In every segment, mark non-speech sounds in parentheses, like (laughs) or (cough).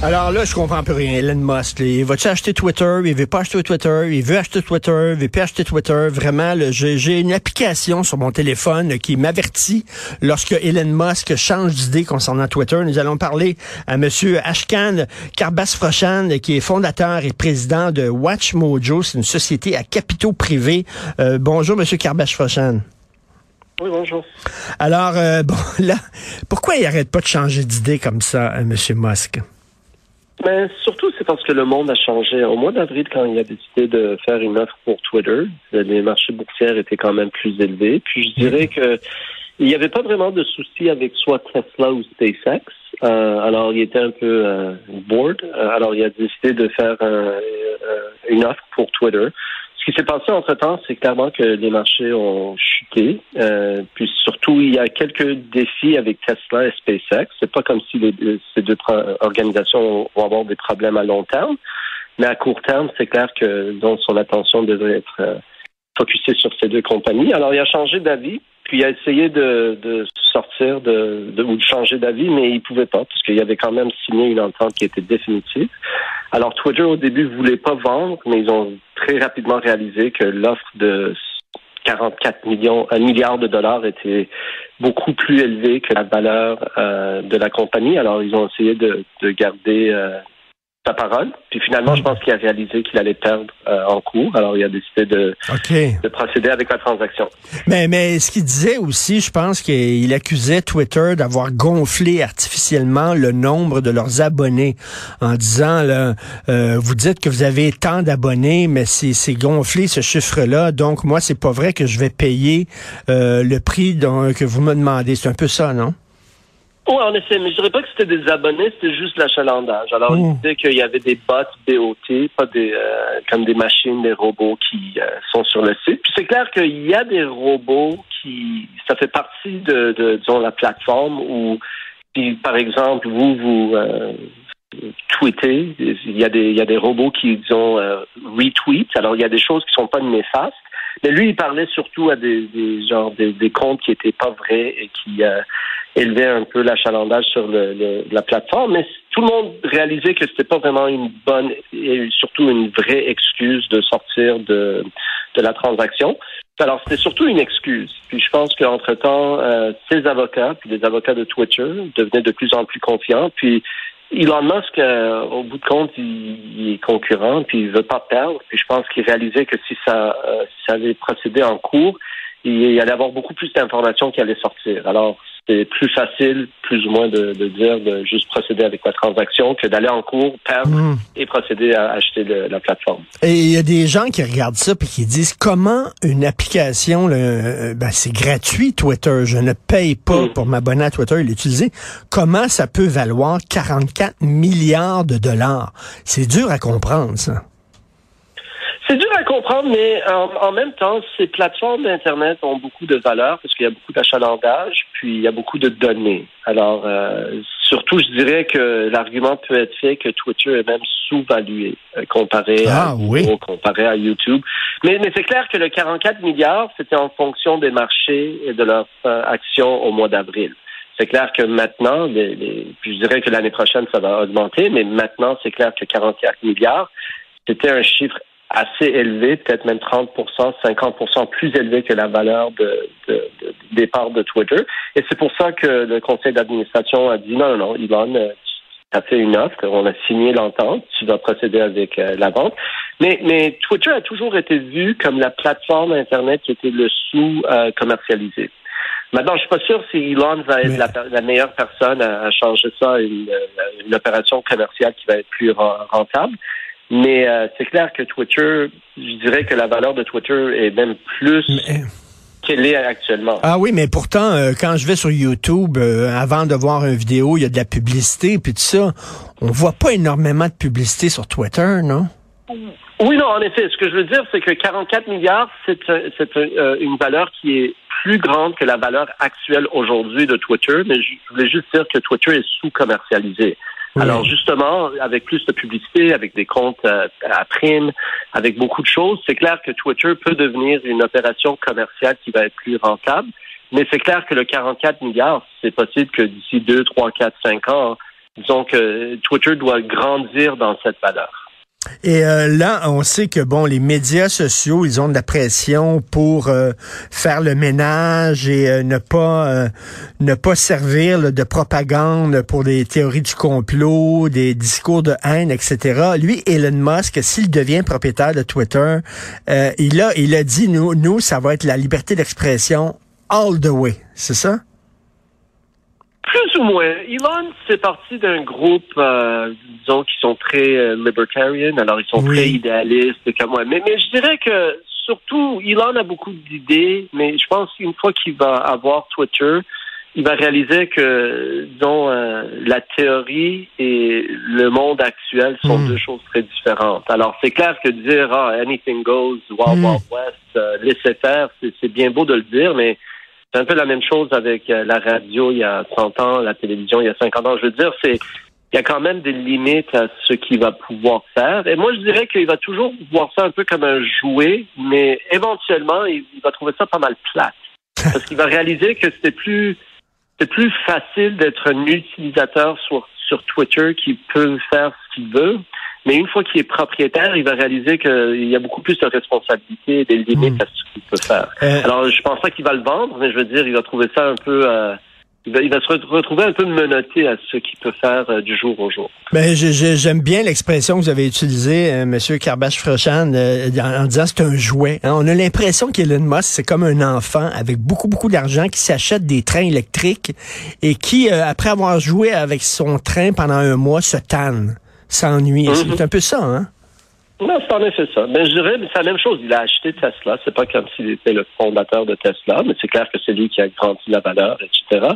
Alors là, je comprends plus rien. Elon Musk, il va-tu acheter Twitter? Il veut pas acheter Twitter. Il veut acheter Twitter. Il veut pas acheter Twitter. Vraiment, j'ai une application sur mon téléphone qui m'avertit lorsque Elon Musk change d'idée concernant Twitter. Nous allons parler à Monsieur Ashkan Karbas-Frochan, qui est fondateur et président de Watch Mojo. C'est une société à capitaux privés. Euh, bonjour, Monsieur Karbas-Frochan. Oui, bonjour. Alors, euh, (laughs) bon, là, pourquoi il arrête pas de changer d'idée comme ça, Monsieur Musk? Mais surtout, c'est parce que le monde a changé. Au mois d'avril, quand il a décidé de faire une offre pour Twitter, les marchés boursiers étaient quand même plus élevés. Puis je dirais que il n'y avait pas vraiment de souci avec soit Tesla ou SpaceX. Euh, alors, il était un peu euh, bored. Euh, alors, il a décidé de faire une offre pour Twitter. Ce qui s'est passé entre-temps, c'est clairement que les marchés ont chuté. Euh, puis surtout, il y a quelques défis avec Tesla et SpaceX. C'est pas comme si ces deux organisations vont avoir des problèmes à long terme. Mais à court terme, c'est clair que donc, son attention devrait être euh, focusée sur ces deux compagnies. Alors, il a changé d'avis, puis il a essayé de, de sortir de, de, ou de changer d'avis, mais il pouvait pas, parce qu'il avait quand même signé une entente qui était définitive. Alors, Twitter, au début, voulait pas vendre, mais ils ont très rapidement réalisé que l'offre de 44 millions, un milliard de dollars était beaucoup plus élevée que la valeur euh, de la compagnie. Alors, ils ont essayé de, de garder euh, sa parole. Puis finalement, je pense qu'il a réalisé qu'il allait perdre euh, en cours. Alors, il a décidé de, de procéder avec la transaction. Mais, mais ce qu'il disait aussi, je pense qu'il accusait Twitter d'avoir gonflé artificiellement le nombre de leurs abonnés en disant, là, euh, vous dites que vous avez tant d'abonnés, mais c'est gonflé ce chiffre-là. Donc, moi, c'est pas vrai que je vais payer euh, le prix dont, que vous me demandez. C'est un peu ça, non? Oui, en effet, mais je dirais pas que c'était des abonnés, c'était juste l'achalandage. Alors, il disait qu'il y avait des bots BOT, pas des euh, comme des machines, des robots qui euh, sont sur le site. Puis c'est clair qu'il y a des robots qui, ça fait partie de, de disons, la plateforme où, si, par exemple, vous, vous euh, tweetez, il y a des, il y a des robots qui, disons, retweet. Alors, il y a des choses qui sont pas néfastes. Mais lui, il parlait surtout à des, des genre des, des comptes qui étaient pas vrais et qui élever un peu l'achalandage sur le, la plateforme, mais tout le monde réalisait que c'était pas vraiment une bonne et surtout une vraie excuse de sortir de, de la transaction. Alors, c'était surtout une excuse. Puis je pense qu'entre-temps, euh, ces avocats, puis les avocats de Twitter, devenaient de plus en plus confiants. Puis Elon Musk, euh, au bout de compte, il, est concurrent, puis il veut pas perdre. Puis je pense qu'il réalisait que si ça, euh, si ça allait procéder en cours, il y allait avoir beaucoup plus d'informations qui allaient sortir. Alors, c'est plus facile, plus ou moins, de, dire de juste procéder avec la transaction que d'aller en cours, perdre hmm. et procéder à acheter la plateforme. Et il y a des gens qui regardent ça et qui disent comment une application, euh, ben, c'est gratuit Twitter, je ne paye pas hmm. pour m'abonner à Twitter et l'utiliser. Comment ça peut valoir 44 milliards de dollars? C'est dur à comprendre, ça. C'est dur à comprendre, mais en, même temps, ces plateformes d'Internet ont beaucoup de valeur parce qu'il y a beaucoup d'achalandage, puis il y a beaucoup de données. Alors, euh, surtout, je dirais que l'argument peut être fait que Twitter est même sous-valué euh, comparé, à, ah, comparé à YouTube. Mais, mais c'est clair que le 44 milliards, c'était en fonction des marchés et de leurs euh, actions au mois d'avril. C'est clair que maintenant, les, je dirais que l'année prochaine, ça va augmenter, mais maintenant, c'est clair que 44 milliards, c'était un chiffre assez élevé, peut-être même 30% 50% plus élevé que la valeur de, de, de départ de Twitter. Et c'est pour ça que le conseil d'administration a dit non, non, non, Elon, tu as fait une offre, on a signé l'entente, tu vas procéder avec euh, la vente. Mais, mais Twitter a toujours été vu comme la plateforme Internet qui était le sous-commercialisé. Euh, Maintenant, je suis pas sûr si Elon va être la, meilleure personne à, changer ça à une, une, opération commerciale qui va être plus rentable. Mais euh, c'est clair que Twitter, je dirais que la valeur de Twitter est même plus qu'elle est actuellement. Ah oui, mais pourtant, euh, quand je vais sur YouTube, euh, avant de voir une vidéo, il y a de la publicité, puis tout ça. On voit pas énormément de publicité sur Twitter, non? Oui, non, en effet. Ce que je veux dire, c'est que 44 milliards, c'est une valeur qui est plus grande que la valeur actuelle aujourd'hui de Twitter, mais je voulais juste dire que Twitter est sous-commercialisé. Alors justement, avec plus de publicité, avec des comptes euh, à prime, avec beaucoup de choses, c'est clair que Twitter peut devenir une opération commerciale qui va être plus rentable. Mais c'est clair que le 44 milliards, c'est possible que d'ici 2, 3, 4, 5 ans, disons que Twitter doit grandir dans cette valeur. Et euh, là, on sait que bon, les médias sociaux, ils ont de la pression pour euh, faire le ménage et euh, ne pas ne pas servir de propagande pour des théories du complot, des discours de haine, etc. Lui, Elon Musk, s'il devient propriétaire de Twitter, il a il a dit nous nous ça va être la liberté d'expression all the way, c'est ça? Plus ou moins. Elon, c'est parti d'un groupe, euh, disons, qui sont très euh, libertarian, alors ils sont très idéalistes comme moi. Mais, mais je dirais que surtout, Elon a beaucoup d'idées, mais je pense qu'une fois qu'il va avoir Twitter, il va réaliser que, disons, euh, la théorie et le monde actuel sont hmm. deux choses très différentes. Alors, c'est clair que dire, ah, anything goes, Wild hmm. Wild West, laissez faire, c'est bien beau de le dire, mais c'est un peu la même chose avec euh, la radio il y a 30 ans, la télévision il y a 50 ans. Je veux dire, c'est il y a quand même des limites à ce qu'il va pouvoir faire. Et moi, je dirais qu'il va toujours voir ça un peu comme un jouet, mais éventuellement, il, va trouver ça pas mal plate. (laughs) Parce qu'il va réaliser que c'était plus c'est plus facile d'être un utilisateur sur, sur Twitter qui peut faire ce qu'il veut mais une fois qu'il est propriétaire, il va réaliser qu'il y a beaucoup plus de responsabilités et des limites hmm. à ce qu'il peut faire. Euh, Alors, je pense pas qu'il va le vendre, mais je veux dire, il va trouver ça un peu... Euh, il, va, se retrouver un peu menotté à ce qu'il peut faire euh, du jour au jour. Ben, j'aime bien l'expression que vous avez utilisée, M. Monsieur Karbash-Frochan, en, disant c'est un jouet. Hein. On a l'impression qu'Elon Musk, c'est comme un enfant avec beaucoup, beaucoup d'argent qui s'achète des trains électriques et qui, après avoir joué avec son train pendant un mois, se tanne s'ennuie. Mhm. C'est un peu ça, hein? Non, c'est en effet ça. Mais je dirais, c'est la même chose. Il a acheté Tesla. C'est pas comme s'il était le fondateur de Tesla, mais c'est clair que c'est lui qui a grandi la valeur, etc.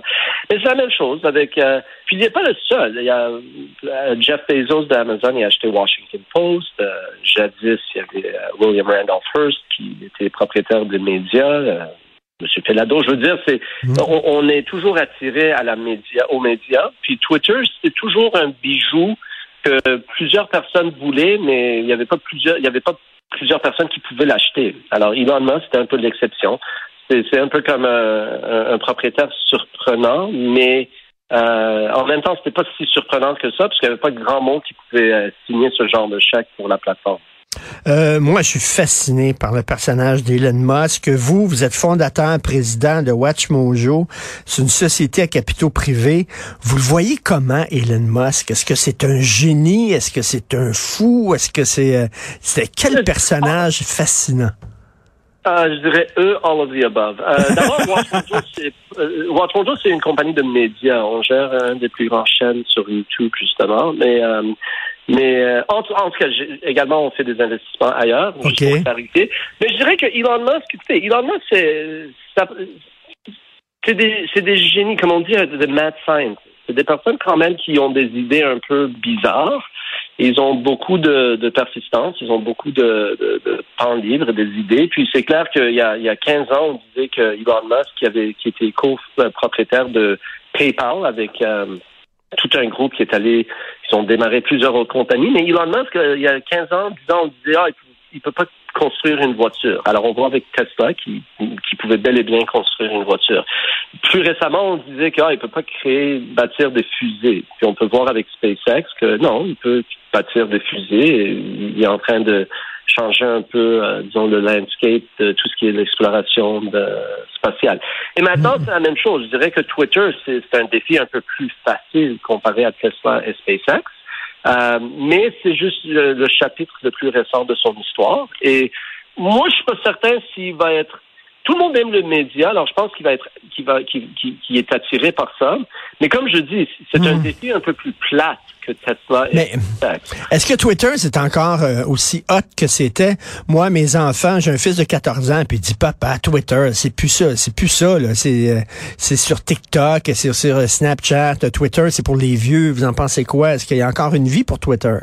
Mais c'est la même chose avec. Euh, puis il n'est pas le seul. Il y a euh, Jeff Bezos d'Amazon, il a acheté Washington Post. Euh, jadis, il y avait William Randolph Hearst qui était propriétaire des médias. Monsieur Pelado, je veux dire, c'est mhm. on, on, est toujours attiré à la média, aux médias. Puis Twitter, c'est toujours un bijou que plusieurs personnes voulaient, mais il n'y avait pas plusieurs, il y avait pas plusieurs personnes qui pouvaient l'acheter. Alors Elon Musk, c'était un peu l'exception. C'est un peu comme un, propriétaire surprenant, mais euh, en même temps, c'était pas si surprenant que ça, parce qu'il n'y avait pas de grand monde qui pouvait euh, signer ce genre de chèque pour la plateforme. Euh, moi, je suis fasciné par le personnage d'Elon Musk. Vous, vous êtes fondateur, président de WatchMojo. C'est une société à capitaux privés. Vous le voyez comment, Elon Musk? Est-ce que c'est un génie? Est-ce que c'est un fou? Est-ce que c'est... Euh, c'est quel personnage fascinant? Euh, je dirais eux, all of the above. Euh, (laughs) D'abord, WatchMojo, c'est une compagnie de médias. On gère un des plus grands chaînes sur YouTube, justement. Mais mais euh, en, tout cas, également, on fait des investissements ailleurs. Okay. Mais je dirais que Elon Musk, écoutez, Elon Musk, c'est c'est des, des génies, comme on dit, de mad science. C'est des personnes quand même qui ont des idées un peu bizarres. Ils ont beaucoup de, de persistance, ils ont beaucoup de, de, de temps libre, des idées. Puis c'est clair qu'il y a, il y a 15 ans, on disait que Elon Musk, qui, avait, qui était co-propriétaire de PayPal avec euh, tout un groupe qui est allé, ils ont démarré plusieurs compagnies, mais Elon Musk, euh, il y a 15 ans, 10 ans, on disait, ah, il peut pas construire une voiture. Alors, on voit avec Tesla qui, pouvait bel et bien construire une voiture. Plus récemment, on disait qu'il ah, peut pas créer, bâtir des fusées. Puis on peut voir avec SpaceX que non, il peut bâtir des fusées. il est en train de changer un peu, euh, disons, le landscape de tout ce qui est l'exploration spatiale. Et maintenant, c'est la même chose. Je dirais que Twitter, c'est un défi un peu plus facile comparé à Tesla et SpaceX. Euh, mais c'est juste le, chapitre le plus récent de son histoire. Et moi, je suis pas certain s'il va être tout le monde aime le média, alors je pense qu'il va être, qu'il va, qu'il, est attiré par ça. Mais comme je dis, c'est un hmm. défi un peu plus plat que Tesla. Mais est-ce que Twitter c'est encore euh, aussi hot que c'était? Moi, mes enfants, j'ai un fils de 14 ans, puis il dit papa, Twitter, c'est plus ça, c'est plus ça là. C'est, euh, c'est sur TikTok, c'est sur euh, Snapchat, Twitter, c'est pour les vieux. Vous en pensez quoi? Est-ce qu'il y a encore une vie pour Twitter?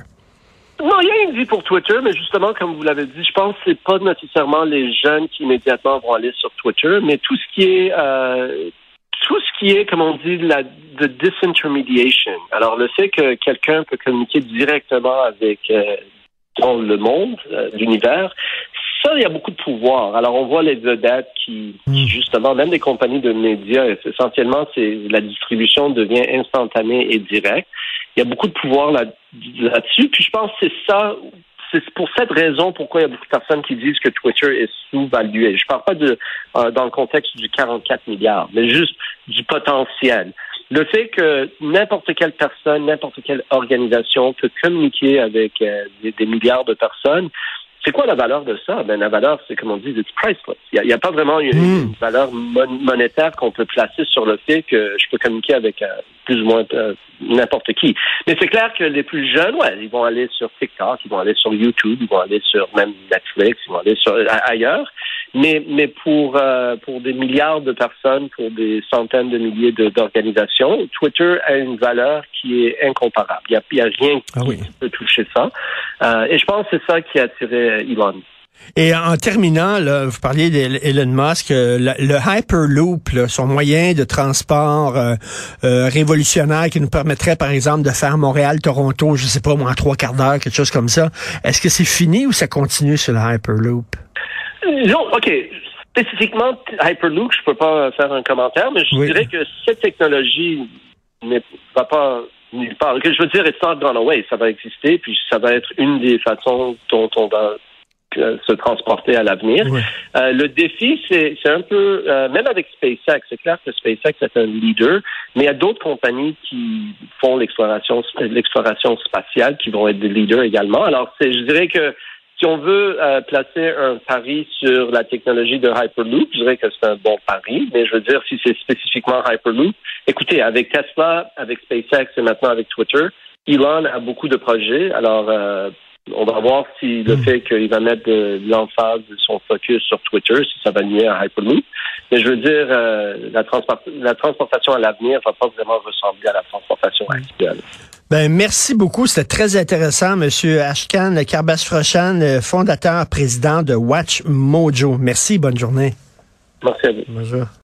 Non, il y a une vie pour Twitter, mais justement, comme vous l'avez dit, je pense que c'est pas nécessairement les jeunes qui immédiatement vont aller sur Twitter, mais tout ce qui est euh, tout ce qui est, comme on dit, la de disintermediation. Alors, le fait que quelqu'un peut communiquer directement avec euh, le monde, euh, l'univers, ça, il y a beaucoup de pouvoir. Alors, on voit les vedettes qui, hmm. justement, même des compagnies de médias, essentiellement, c'est la distribution devient instantanée et directe. Il y a beaucoup de pouvoir là-dessus. Puis, je pense que c'est ça c'est pour cette raison pourquoi il y a beaucoup de personnes qui disent que Twitter est sous-valué. Je ne parle pas de euh, dans le contexte du 44 milliards, mais juste du potentiel. Le fait que n'importe quelle personne, n'importe quelle organisation peut communiquer avec euh, des, milliards de personnes, c'est quoi la valeur de ça? Ben, la valeur, c'est comme on dit, it's priceless. Il n'y a, pas vraiment une, hmm. valeur monétaire qu'on peut placer sur le fait que je peux communiquer avec euh, plus ou moins euh, n'importe qui. Mais c'est clair que les plus jeunes, ouais, ils vont aller sur TikTok, ils vont aller sur YouTube, ils vont aller sur même Netflix, ils vont aller sur ailleurs. Mais, mais pour, euh, pour des milliards de personnes, pour des centaines de milliers d'organisations, Twitter a une valeur qui est incomparable. Il n'y a, a, rien ah qui peut toucher ça. Euh, et je pense que c'est ça qui a attiré Elon. Et en terminant, là, vous parliez d'Elon Musk, euh, le, Hyperloop, son moyen de transport euh, euh, révolutionnaire qui nous permettrait, par exemple, de faire Montréal-Toronto, je sais pas, moi, en trois quarts d'heure, quelque chose comme ça. Est-ce que c'est fini ou ça continue sur le Hyperloop? Non, OK. Spécifiquement, Hyperloop, je peux pas faire un commentaire, mais je dirais que cette technologie ne va pas nulle part. Je veux dire, it's not gone away. Ça va exister, puis ça va être une des façons dont on va se transporter à l'avenir. Euh, le défi, c'est un peu, euh, même avec SpaceX, c'est clair que SpaceX est un leader, mais il y a d'autres compagnies qui font l'exploration l'exploration spatiale qui vont être des leaders également. Alors, je dirais que si on veut euh, placer un pari sur la technologie de Hyperloop, je dirais que c'est un bon pari, mais je veux dire, si c'est spécifiquement Hyperloop, écoutez, avec Tesla, avec SpaceX et maintenant avec Twitter, Elon a beaucoup de projets. Alors, on va voir si le hmm. fait qu'il va mettre de, l'emphase de son focus sur Twitter, si ça va nuire à Hyperloop. Mais je veux dire, euh, la, la, transportation à l'avenir va pas vraiment ressembler à la transportation actuelle. Ben, merci beaucoup. C'était très intéressant, Monsieur Ashkan Karbas-Frochan, fondateur, président de Watch Mojo. Merci. Bonne journée. Merci à vous. Bonjour.